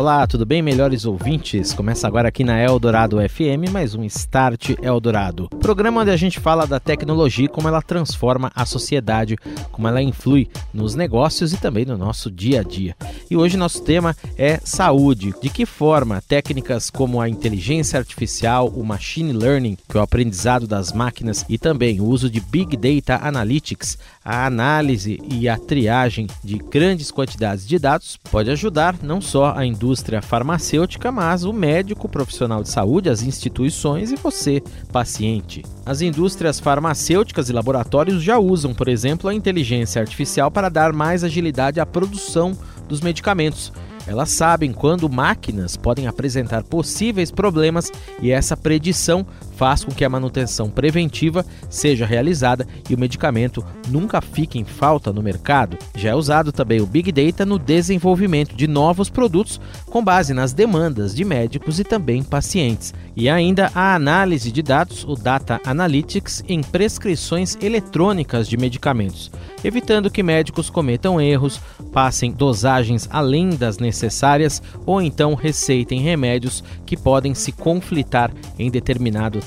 Olá, tudo bem, melhores ouvintes? Começa agora aqui na Eldorado FM mais um Start Eldorado. Programa onde a gente fala da tecnologia e como ela transforma a sociedade, como ela influi nos negócios e também no nosso dia a dia. E hoje nosso tema é saúde. De que forma técnicas como a inteligência artificial, o machine learning, que é o aprendizado das máquinas e também o uso de big data analytics, a análise e a triagem de grandes quantidades de dados pode ajudar não só a indústria indústria farmacêutica, mas o médico, profissional de saúde, as instituições e você, paciente. As indústrias farmacêuticas e laboratórios já usam, por exemplo, a inteligência artificial para dar mais agilidade à produção dos medicamentos elas sabem quando máquinas podem apresentar possíveis problemas e essa predição faz com que a manutenção preventiva seja realizada e o medicamento nunca fique em falta no mercado. Já é usado também o Big Data no desenvolvimento de novos produtos com base nas demandas de médicos e também pacientes. E ainda a análise de dados, o Data Analytics, em prescrições eletrônicas de medicamentos, evitando que médicos cometam erros, passem dosagens além das necessárias ou então receitem remédios que podem se conflitar em determinado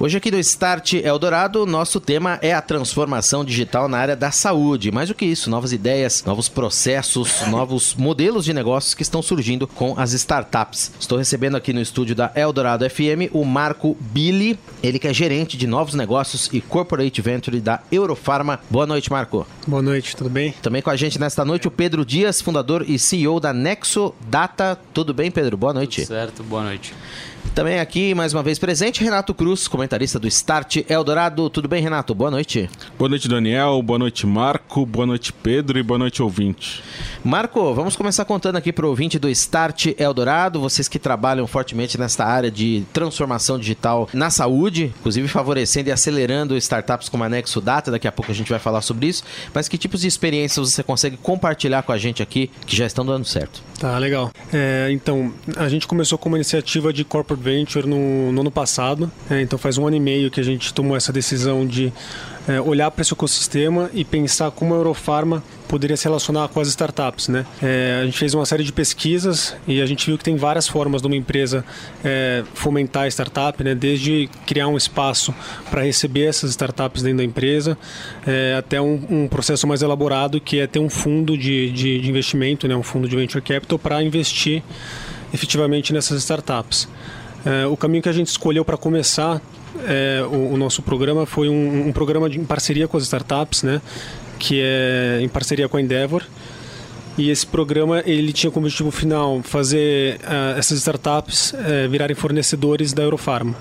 Hoje aqui do Start Eldorado, nosso tema é a transformação digital na área da saúde. Mais do que isso, novas ideias, novos processos, novos modelos de negócios que estão surgindo com as startups. Estou recebendo aqui no estúdio da Eldorado FM o Marco Billy, ele que é gerente de novos negócios e corporate venture da Eurofarma. Boa noite, Marco. Boa noite, tudo bem? Também com a gente nesta noite o Pedro Dias, fundador e CEO da Nexo Data. Tudo bem, Pedro? Boa noite. Tudo certo, boa noite. Também aqui, mais uma vez presente, Renato Cruz, comentarista do Start Eldorado. Tudo bem, Renato? Boa noite. Boa noite, Daniel. Boa noite, Marco. Boa noite, Pedro. E boa noite, ouvinte. Marco, vamos começar contando aqui para o ouvinte do Start Eldorado, vocês que trabalham fortemente nesta área de transformação digital na saúde, inclusive favorecendo e acelerando startups como a Nexo Data, daqui a pouco a gente vai falar sobre isso, mas que tipos de experiências você consegue compartilhar com a gente aqui que já estão dando certo? Tá, legal. É, então, a gente começou com uma iniciativa de corporate venture no, no ano passado. É, então faz um ano e meio que a gente tomou essa decisão de é, olhar para esse ecossistema e pensar como a Eurofarma poderia se relacionar com as startups. Né? É, a gente fez uma série de pesquisas e a gente viu que tem várias formas de uma empresa é, fomentar a startup, né? desde criar um espaço para receber essas startups dentro da empresa, é, até um, um, processo mais elaborado que é ter um fundo de, de, de investimento, né? um fundo de venture capital para investir efetivamente nessas startups. É, o caminho que a gente escolheu para começar é, o, o, nosso programa foi um, um, programa de, em parceria com as startups, né? Que é em parceria com a Endeavor. E esse programa ele tinha como objetivo final fazer uh, essas startups uh, virarem fornecedores da Eurofarma.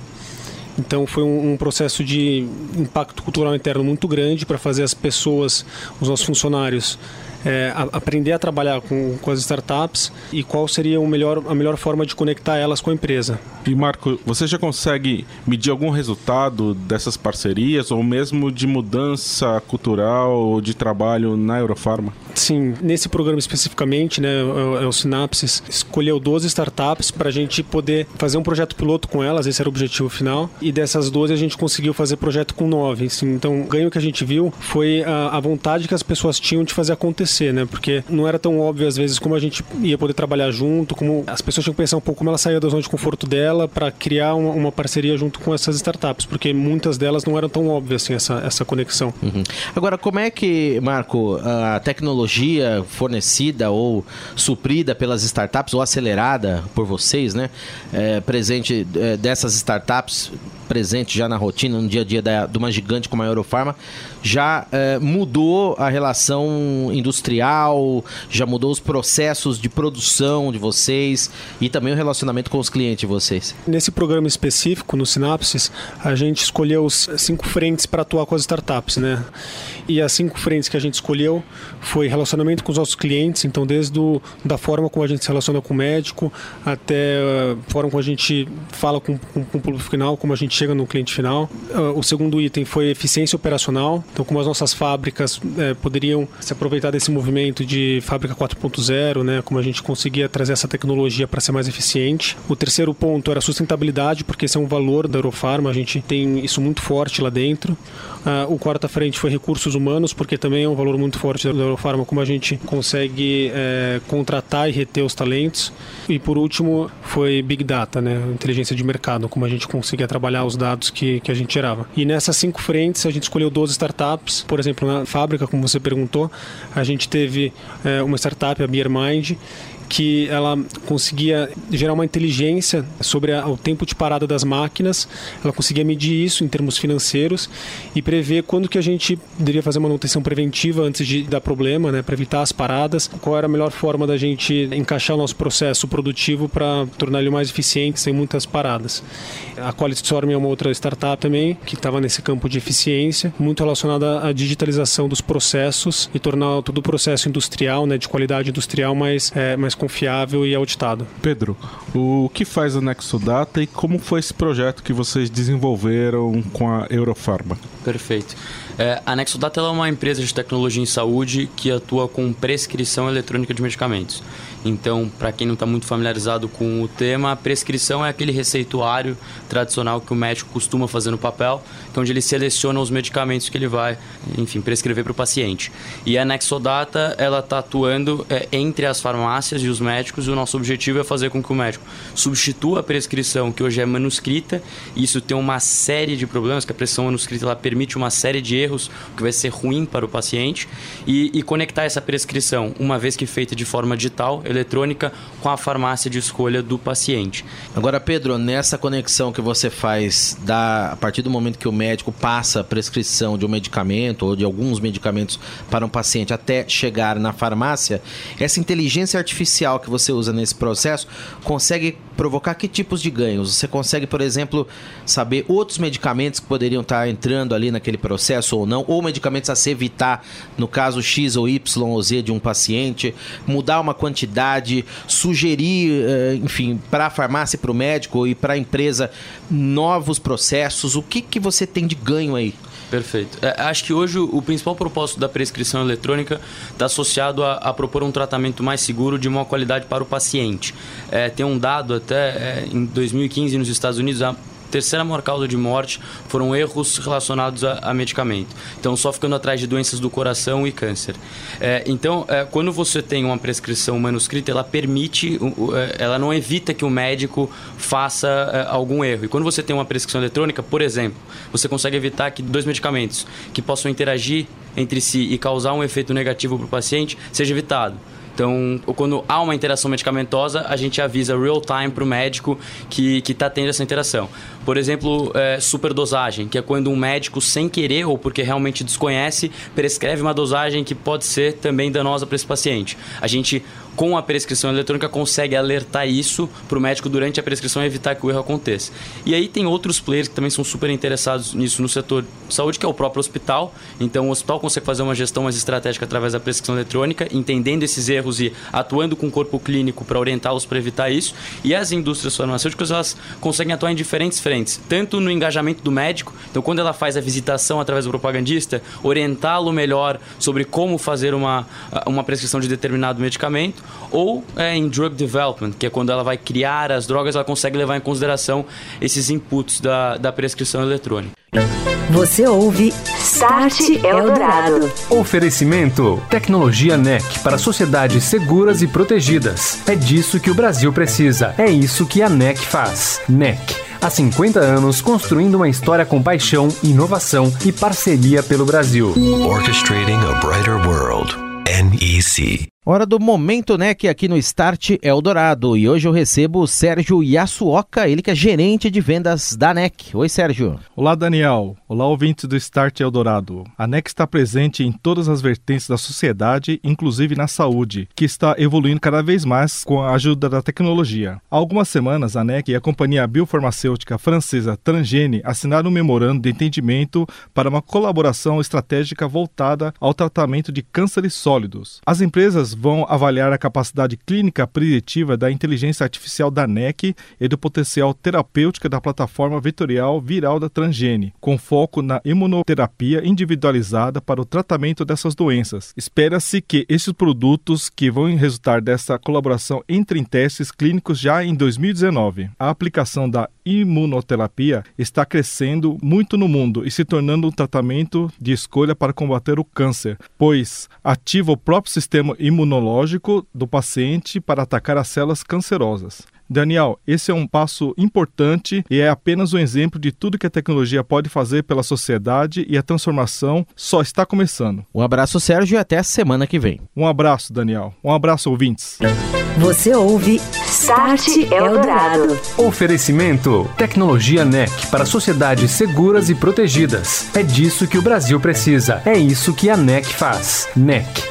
Então foi um, um, processo de impacto cultural interno muito grande para fazer as pessoas, os nossos funcionários, é, a, aprender a trabalhar com, com as startups e qual seria o melhor, a melhor forma de conectar elas com a empresa. E Marco, você já consegue medir algum resultado dessas parcerias ou mesmo de mudança cultural ou de trabalho na Eurofarma? Sim, nesse programa especificamente, né, é, é o Synapses, escolheu 12 startups para a gente poder fazer um projeto piloto com elas, esse era o objetivo final, e dessas 12 a gente conseguiu fazer projeto com 9. Assim, então, o ganho que a gente viu foi a, a vontade que as pessoas tinham de fazer acontecer, né, porque não era tão óbvio às vezes como a gente ia poder trabalhar junto, como as pessoas tinham que pensar um pouco como ela saía da zona de conforto dela para criar uma, uma, parceria junto com essas startups, porque muitas delas não eram tão óbvias assim, essa, essa conexão. Uhum. Agora, como é que, Marco, a tecnologia tecnologia fornecida ou suprida pelas startups ou acelerada por vocês, né? É, presente é, dessas startups presente já na rotina, no dia a dia da, de uma gigante como a Eurofarma, já é, mudou a relação industrial, já mudou os processos de produção de vocês e também o relacionamento com os clientes de vocês? Nesse programa específico, no Sinapses, a gente escolheu os cinco frentes para atuar com as startups, né? E as cinco frentes que a gente escolheu foi relacionamento com os nossos clientes, então desde do, da forma como a gente se relaciona com o médico até a forma como a gente fala com, com, com o público final, como a gente chega no cliente final. Uh, o segundo item foi eficiência operacional, então como as nossas fábricas é, poderiam se aproveitar desse movimento de fábrica 4.0, né, como a gente conseguia trazer essa tecnologia para ser mais eficiente. O terceiro ponto era sustentabilidade, porque esse é um valor da Eurofarma, a gente tem isso muito forte lá dentro. Uh, o quarta frente foi recursos humanos, porque também é um valor muito forte da Eurofarma, como a gente consegue é, contratar e reter os talentos. E por último foi Big Data, né? inteligência de mercado, como a gente conseguia trabalhar os dados que, que a gente gerava. E nessas cinco frentes a gente escolheu 12 startups. Por exemplo, na fábrica, como você perguntou, a gente teve é, uma startup, a BeerMind, que ela conseguia gerar uma inteligência sobre a, o tempo de parada das máquinas, ela conseguia medir isso em termos financeiros e prever quando que a gente deveria fazer manutenção preventiva antes de dar problema, né, para evitar as paradas, qual era a melhor forma da gente encaixar o nosso processo produtivo para tornar ele mais eficiente sem muitas paradas. A Quality Storm é uma outra startup também que estava nesse campo de eficiência, muito relacionada à digitalização dos processos e tornar todo o processo industrial, né, de qualidade industrial mais, é, mais confiável e auditado. Pedro, o que faz a Nexodata e como foi esse projeto que vocês desenvolveram com a Eurofarma? Perfeito. É, a Nexodata é uma empresa de tecnologia em saúde que atua com prescrição eletrônica de medicamentos. Então, para quem não está muito familiarizado com o tema, a prescrição é aquele receituário tradicional que o médico costuma fazer no papel, então onde ele seleciona os medicamentos que ele vai, enfim, prescrever para o paciente. E a Nexodata, ela está atuando é, entre as farmácias e os médicos, e o nosso objetivo é fazer com que o médico substitua a prescrição que hoje é manuscrita, e isso tem uma série de problemas, que a prescrição manuscrita ela permite uma série de erros, o que vai ser ruim para o paciente, e, e conectar essa prescrição, uma vez que feita de forma digital, eletrônica com a farmácia de escolha do paciente. Agora, Pedro, nessa conexão que você faz da, a partir do momento que o médico passa a prescrição de um medicamento ou de alguns medicamentos para um paciente até chegar na farmácia, essa inteligência artificial que você usa nesse processo consegue provocar que tipos de ganhos? Você consegue, por exemplo, saber outros medicamentos que poderiam estar entrando ali naquele processo ou não, ou medicamentos a se evitar, no caso X ou Y ou Z de um paciente, mudar uma quantidade, sugerir, eh, enfim, para a farmácia, para o médico e para a empresa novos processos. O que, que você tem de ganho aí? Perfeito. É, acho que hoje o principal propósito da prescrição eletrônica está associado a, a, propor um tratamento mais seguro de uma qualidade para o paciente. É, tem um dado até é, em 2015 nos Estados Unidos, a terceira maior causa de morte foram erros relacionados a, a medicamento. Então, só ficando atrás de doenças do coração e câncer. É, então, é, quando você tem uma prescrição manuscrita, ela permite, é, ela não evita que o médico faça é, algum erro. E quando você tem uma prescrição eletrônica, por exemplo, você consegue evitar que dois medicamentos que possam interagir entre si e causar um efeito negativo para o paciente seja evitado. Então, quando há uma interação medicamentosa, a gente avisa real time para o médico que está tendo essa interação. Por exemplo, é, superdosagem, que é quando um médico, sem querer ou porque realmente desconhece, prescreve uma dosagem que pode ser também danosa para esse paciente. A gente, com a prescrição eletrônica, consegue alertar isso para o médico durante a prescrição e evitar que o erro aconteça. E aí tem outros players que também são super interessados nisso no setor de saúde, que é o próprio hospital. Então, o hospital consegue fazer uma gestão mais estratégica através da prescrição eletrônica, entendendo esses erros e atuando com o corpo clínico para orientá-los para evitar isso. E as indústrias farmacêuticas, elas conseguem atuar em diferentes frentes tanto no engajamento do médico, então quando ela faz a visitação através do propagandista, orientá-lo melhor sobre como fazer uma, uma prescrição de determinado medicamento, ou é, em drug development, que é quando ela vai criar as drogas, ela consegue levar em consideração esses inputs da, da prescrição eletrônica. Você ouve Start Eldorado. Oferecimento: Tecnologia NEC para sociedades seguras e protegidas. É disso que o Brasil precisa. É isso que a NEC faz. NEC Há 50 anos construindo uma história com paixão, inovação e parceria pelo Brasil. Orchestrating a Brighter World. NEC. Hora do Momento NEC aqui no Start Eldorado. E hoje eu recebo o Sérgio Yasuoka, ele que é gerente de vendas da NEC. Oi, Sérgio. Olá, Daniel. Olá, ouvintes do Start Eldorado. A NEC está presente em todas as vertentes da sociedade, inclusive na saúde, que está evoluindo cada vez mais com a ajuda da tecnologia. Há algumas semanas, a NEC e a companhia biofarmacêutica francesa Transgene assinaram um memorando de entendimento para uma colaboração estratégica voltada ao tratamento de cânceres sólidos. As empresas vão avaliar a capacidade clínica preditiva da inteligência artificial da NEC e do potencial terapêutico da plataforma vetorial viral da Transgene, com foco na imunoterapia individualizada para o tratamento dessas doenças. Espera-se que esses produtos que vão resultar dessa colaboração entrem em testes clínicos já em 2019. A aplicação da imunoterapia está crescendo muito no mundo e se tornando um tratamento de escolha para combater o câncer, pois ativa o próprio sistema imunológico do paciente para atacar as células cancerosas. Daniel, esse é um passo importante e é apenas um exemplo de tudo que a tecnologia pode fazer pela sociedade e a transformação só está começando. Um abraço, Sérgio, e até a semana que vem. Um abraço, Daniel. Um abraço, ouvintes. Você ouve Start Eldorado. Oferecimento: Tecnologia NEC para sociedades seguras e protegidas. É disso que o Brasil precisa. É isso que a NEC faz. NEC.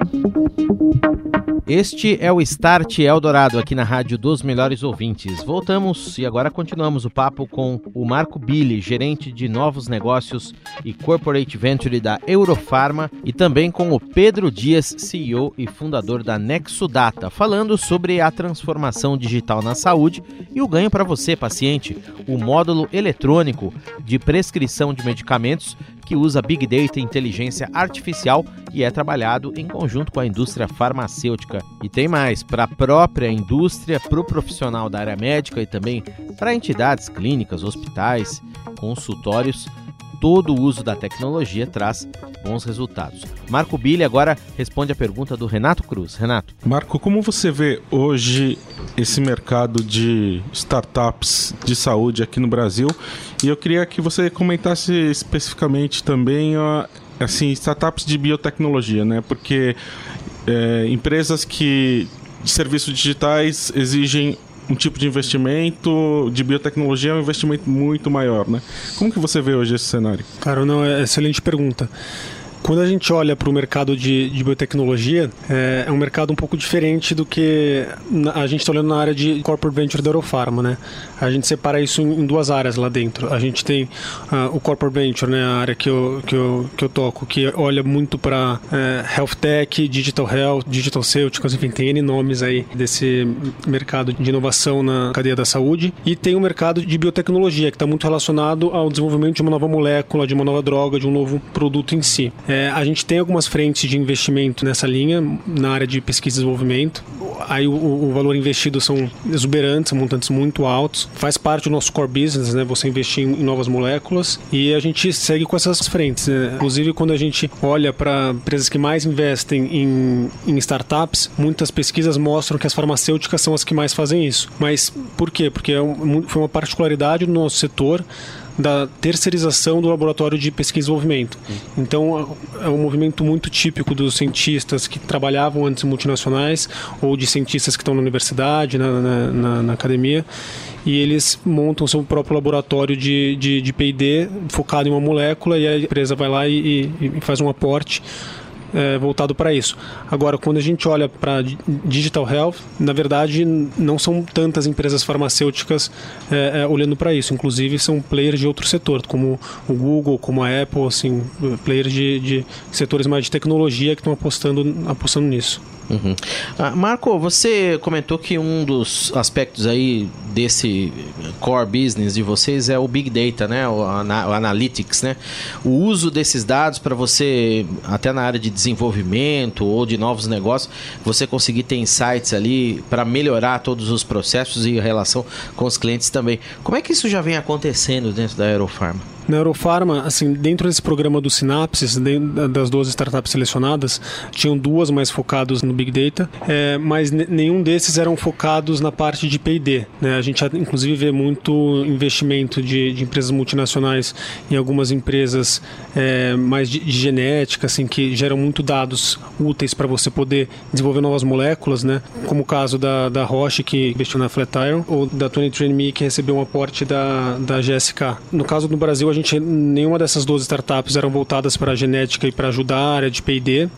Este é o Start Eldorado aqui na Rádio dos Melhores Ouvintes. Voltamos e agora continuamos o papo com o Marco Billy, gerente de novos negócios e corporate venture da Eurofarma, e também com o Pedro Dias, CEO e fundador da Nexo Data, falando sobre a transformação digital na saúde e o ganho para você, paciente, o módulo eletrônico de prescrição de medicamentos que usa Big Data e inteligência artificial e é trabalhado em conjunto com a indústria farmacêutica. E tem mais, para a própria indústria, para o profissional da área médica e também para entidades clínicas, hospitais, consultórios, todo o uso da tecnologia traz bons resultados. Marco Billy agora responde a pergunta do Renato Cruz. Renato. Marco, como você vê hoje esse mercado de startups de saúde aqui no Brasil? E eu queria que você comentasse especificamente também assim startups de biotecnologia, né? Porque é, empresas que serviços digitais exigem um tipo de investimento de biotecnologia é um investimento muito maior, né? Como que você vê hoje esse cenário? Cara, não, é excelente pergunta. Quando a gente olha para o mercado de, de biotecnologia, é, é, um mercado um pouco diferente do que a gente está olhando na área de corporate venture da Eurofarma, né? A gente separa isso em, duas áreas lá dentro. A gente tem uh, o corporate venture, né? A área que eu, que eu, que eu toco, que olha muito para é, health tech, digital health, digital ceuticals, enfim, tem N nomes aí desse mercado de inovação na cadeia da saúde. E tem o mercado de biotecnologia, que está muito relacionado ao desenvolvimento de uma nova molécula, de uma nova droga, de um novo produto em si. É, a gente tem algumas frentes de investimento nessa linha, na área de pesquisa e desenvolvimento. Aí o, o valor investido são exuberantes, montantes muito altos. Faz parte do nosso core business, né? Você investir em, em novas moléculas e a gente segue com essas frentes. Né? Inclusive, quando a gente olha para empresas que mais investem em, em startups, muitas pesquisas mostram que as farmacêuticas são as que mais fazem isso. Mas por quê? Porque é um, foi uma particularidade do nosso setor da terceirização do laboratório de pesquisa e desenvolvimento. Então, é um movimento muito típico dos cientistas que trabalhavam antes em multinacionais ou de cientistas que estão na universidade, na, na, na, na academia, e eles montam seu próprio laboratório de, de, de P&D focado em uma molécula e a empresa vai lá e, e, e faz um aporte é, voltado para isso. Agora, quando a gente olha para digital health, na verdade, não são tantas empresas farmacêuticas é, é, olhando para isso. Inclusive, são players de outro setor, como o Google, como a Apple, assim, players de, de setores mais de tecnologia que estão apostando, apostando nisso. Uhum. Ah, Marco, você comentou que um dos aspectos aí desse core business de vocês é o Big Data, né? O, o Analytics, né? O uso desses dados para você, até na área de desenvolvimento ou de novos negócios, você conseguir ter insights ali para melhorar todos os processos e relação com os clientes também. Como é que isso já vem acontecendo dentro da Aerofarma? Na Eurofarma, assim, dentro desse programa do Sinapses, das duas startups selecionadas, tinham duas mais focadas no Big Data, é, mas nenhum desses eram focados na parte de P&D. Né? A gente, inclusive, vê muito investimento de, de empresas multinacionais em algumas empresas é, mais de, de, genética, assim, que geram muito dados úteis para você poder desenvolver novas moléculas, né? como o caso da, da Roche, que investiu na Flatiron, ou da 23andMe, que recebeu um aporte da, da GSK. No caso do Brasil, a gente nenhuma dessas duas startups eram voltadas para a genética e para ajudar a área de P&D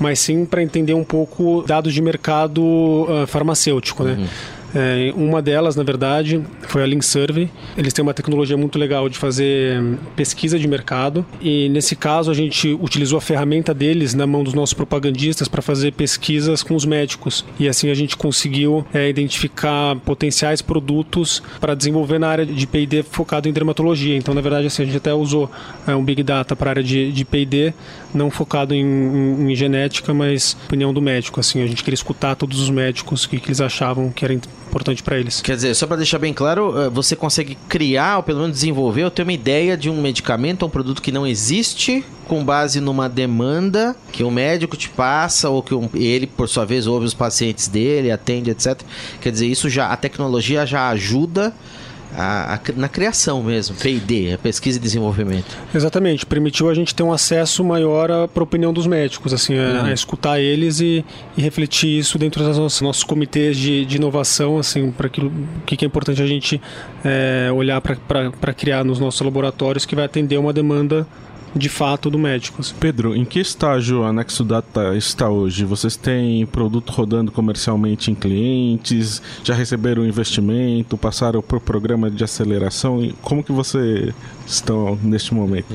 mas sim para entender um pouco dados de mercado uh, farmacêutico, né? Uhum. É, uma delas, na verdade, foi a Link Survey. Eles têm uma tecnologia muito legal de fazer hum, pesquisa de mercado e nesse caso a gente utilizou a ferramenta deles na mão dos nossos propagandistas para fazer pesquisas com os médicos e assim a gente conseguiu é, identificar potenciais produtos para desenvolver na área de P&D focado em dermatologia. Então, na verdade, assim, a gente até usou é, um Big Data para a área de, de P&D, não focado em, em, em, genética, mas opinião do médico. Assim, a gente queria escutar todos os médicos o que, que eles achavam que era importante para eles. Quer dizer, só para deixar bem claro, eh, você consegue criar ou pelo menos desenvolver ou ter uma ideia de um medicamento, um produto que não existe, com base numa demanda que o médico te passa ou que ele, por sua vez, ouve os pacientes dele, atende, etc. Quer dizer, isso já a tecnologia já ajuda a, a, na criação mesmo, P&D, a pesquisa e desenvolvimento. Exatamente, permitiu a gente ter um acesso maior para a opinião dos médicos, assim, a, a uhum. escutar eles e, e, refletir isso dentro dos nossos, nossos comitês de, de inovação, assim, para aquilo que, que é importante a gente é, olhar para criar nos nossos laboratórios que vai atender uma demanda de fato do médico. Assim. Pedro, em que estágio a Nexo Data está hoje? Vocês têm produto rodando comercialmente em clientes? Já receberam investimento? Passaram por programa de aceleração? Como que vocês estão neste momento?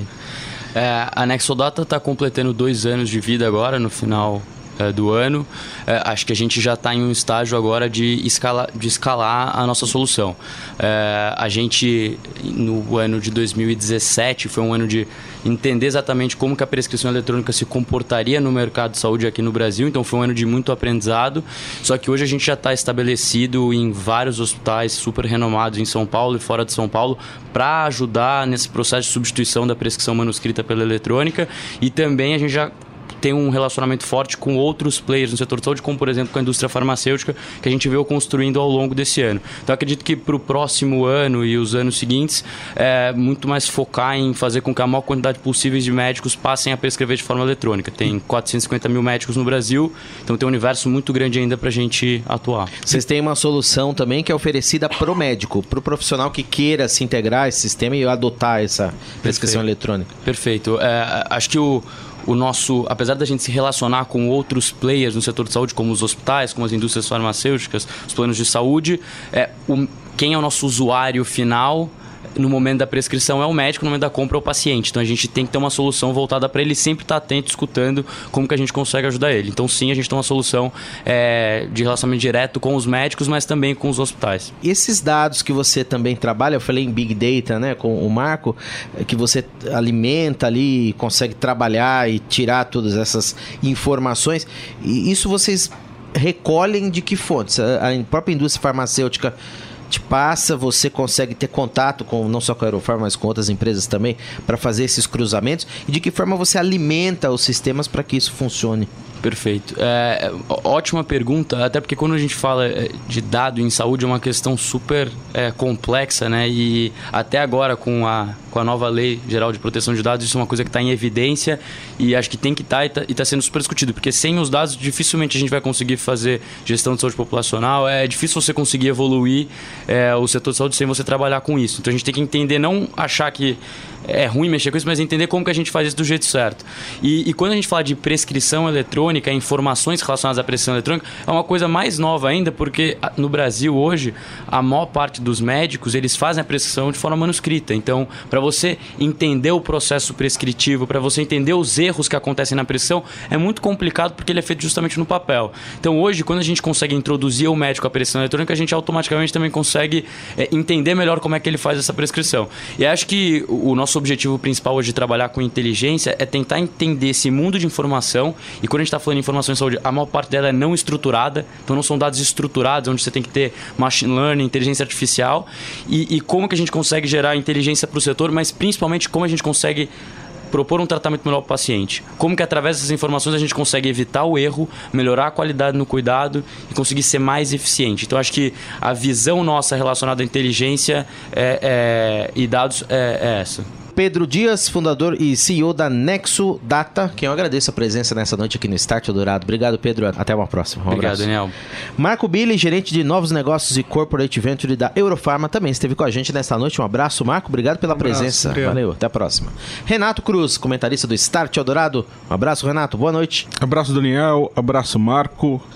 É, a Nexodata está completando dois anos de vida agora, no final é, do ano. É, acho que a gente já está em um estágio agora de, escala, de escalar a nossa solução. É, a gente, no ano de 2017, foi um ano de entender exatamente como que a prescrição eletrônica se comportaria no mercado de saúde aqui no Brasil. Então foi um ano de muito aprendizado. Só que hoje a gente já está estabelecido em vários hospitais super renomados em São Paulo e fora de São Paulo para ajudar nesse processo de substituição da prescrição manuscrita pela eletrônica. E também a gente já tem um relacionamento forte com outros players no setor de saúde, como por exemplo com a indústria farmacêutica, que a gente veio construindo ao longo desse ano. Então acredito que para o próximo ano e os anos seguintes, é muito mais focar em fazer com que a maior quantidade possível de médicos passem a prescrever de forma eletrônica. Tem 450 mil médicos no Brasil, então tem um universo muito grande ainda para a gente atuar. Vocês têm uma solução também que é oferecida para o médico, para o profissional que queira se integrar a esse sistema e adotar essa prescrição Perfeito. eletrônica. Perfeito. É, acho que o o nosso, apesar da gente se relacionar com outros players no setor de saúde, como os hospitais, como as indústrias farmacêuticas, os planos de saúde, é, o, quem é o nosso usuário final no momento da prescrição é o médico, no momento da compra é o paciente. Então a gente tem que ter uma solução voltada para ele sempre estar tá atento, escutando como que a gente consegue ajudar ele. Então sim, a gente tem uma solução é, de relacionamento direto com os médicos, mas também com os hospitais. Esses dados que você também trabalha, eu falei em Big Data, né, com o Marco, é que você alimenta ali, consegue trabalhar e tirar todas essas informações. E isso vocês recolhem de que fontes? A própria indústria farmacêutica te passa, você consegue ter contato com não só com a Aerofarm, mas com outras empresas também para fazer esses cruzamentos e de que forma você alimenta os sistemas para que isso funcione. Perfeito. É, ótima pergunta, até porque quando a gente fala é, de dado em saúde é uma questão super é, complexa, né? E até agora com a, com a nova lei geral de proteção de dados, isso é uma coisa que está em evidência e acho que tem que estar tá, e está tá sendo super discutido, porque sem os dados dificilmente a gente vai conseguir fazer gestão de saúde populacional, é difícil você conseguir evoluir é, o setor de saúde sem você trabalhar com isso. Então a gente tem que entender, não achar que é ruim mexer com isso, mas entender como que a gente faz isso do jeito certo. E, e, quando a gente fala de prescrição eletrônica, informações relacionadas à prescrição eletrônica, é uma coisa mais nova ainda, porque no Brasil hoje, a maior parte dos médicos, eles fazem a prescrição de forma manuscrita. Então, para você entender o processo prescritivo, para você entender os erros que acontecem na prescrição, é muito complicado porque ele é feito justamente no papel. Então, hoje, quando a gente consegue introduzir o médico à prescrição eletrônica, a gente automaticamente também consegue é, entender melhor como é que ele faz essa prescrição. E acho que o nosso objetivo principal hoje de trabalhar com inteligência é tentar entender esse mundo de informação. E quando a gente está está falando de informação em saúde, a maior parte dela é não estruturada, então não são dados estruturados, onde você tem que ter machine learning, inteligência artificial, e, e como que a gente consegue gerar inteligência para o setor, mas principalmente como a gente consegue propor um tratamento melhor para o paciente. Como que através dessas informações a gente consegue evitar o erro, melhorar a qualidade no cuidado e conseguir ser mais eficiente. Então acho que a visão nossa relacionada à inteligência é, é, e dados é, é essa. Pedro Dias, fundador e CEO da Nexo Data, quem eu agradeço a presença nessa noite aqui no Start Dourado. Obrigado, Pedro. Até uma próxima. Um Obrigado, abraço. Daniel. Marco Billy, gerente de novos negócios e corporate venture da Eurofarma, também esteve com a gente nesta noite. Um abraço, Marco. Obrigado pela Um abraço, presença. obrigado. Valeu. Até a próxima. Renato Cruz, comentarista do Start Eldorado. Um abraço, Renato. Boa noite. Abraço, Daniel. Abraço, Marco.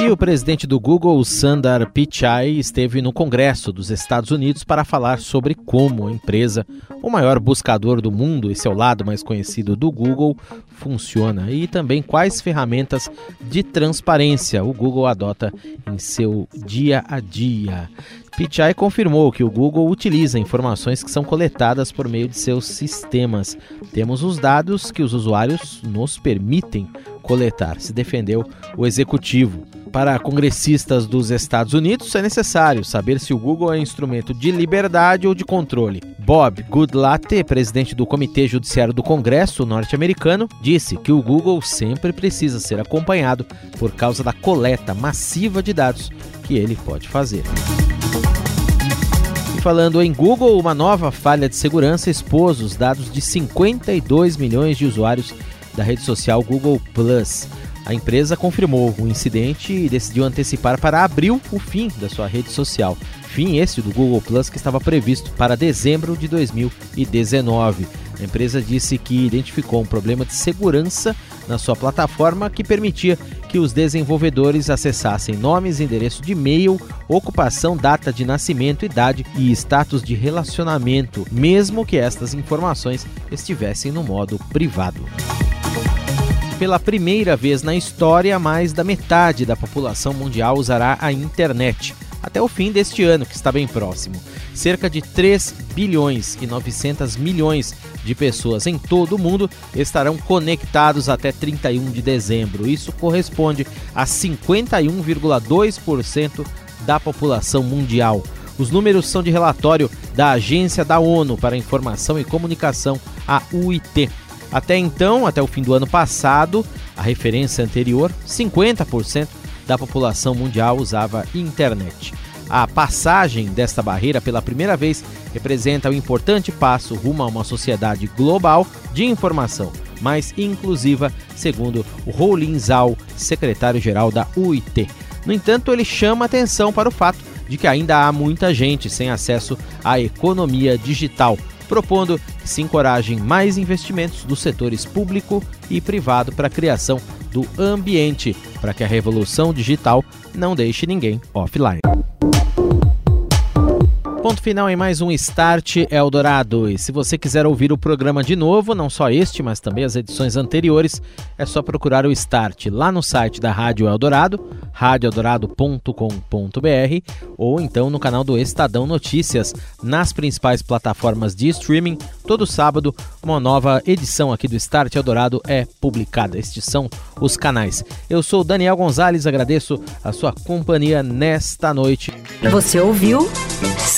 E o presidente do Google, Sundar Pichai, esteve no Congresso dos Estados Unidos para falar sobre como a empresa, o maior buscador do mundo, esse é o lado mais conhecido do Google, funciona e também quais ferramentas de transparência o Google adota em seu dia a dia. Pichai confirmou que o Google utiliza informações que são coletadas por meio de seus sistemas. Temos os dados que os usuários nos permitem coletar, se defendeu o executivo. Para congressistas dos Estados Unidos, é necessário saber se o Google é instrumento de liberdade ou de controle. Bob Goodlatte, presidente do Comitê Judiciário do Congresso norte-americano, disse que o Google sempre precisa ser acompanhado por causa da coleta massiva de dados que ele pode fazer. Falando em Google, uma nova falha de segurança expôs os dados de 52 milhões de usuários da rede social Google Plus. A empresa confirmou o incidente e decidiu antecipar para abril o fim da sua rede social. Fim esse do Google Plus que estava previsto para dezembro de 2019. A empresa disse que identificou um problema de segurança na sua plataforma que permitia que os desenvolvedores acessassem nomes, endereço de e-mail, ocupação, data de nascimento, idade e status de relacionamento, mesmo que estas informações estivessem no modo privado pela primeira vez na história, mais da metade da população mundial usará a internet até o fim deste ano, que está bem próximo. Cerca de 3 bilhões e 900 milhões de pessoas em todo o mundo estarão conectados até 31 de dezembro. Isso corresponde a 51,2% da população mundial. Os números são de relatório da Agência da ONU para Informação e Comunicação, a UIT. Até então, até o fim do ano passado, a referência anterior, 50% da população mundial usava internet. A passagem desta barreira pela primeira vez representa um importante passo rumo a uma sociedade global de informação mais inclusiva, segundo Rolin Zhao, secretário-geral da UIT. No entanto, ele chama atenção para o fato de que ainda há muita gente sem acesso à economia digital, propondo que se encorajem mais investimentos dos setores público e privado para a criação do ambiente, para que a revolução digital não deixe ninguém offline. Ponto final em mais um Start Eldorado. E se você quiser ouvir o programa de novo, não só este, mas também as edições anteriores, é só procurar o Start lá no site da Rádio Eldorado, radioeldorado.com.br ou então no canal do Estadão Notícias, nas principais plataformas de streaming. Todo sábado, uma nova edição aqui do Start Eldorado é publicada. Estes são os canais. Eu sou Daniel Gonzalez, agradeço a sua companhia nesta noite. Você ouviu?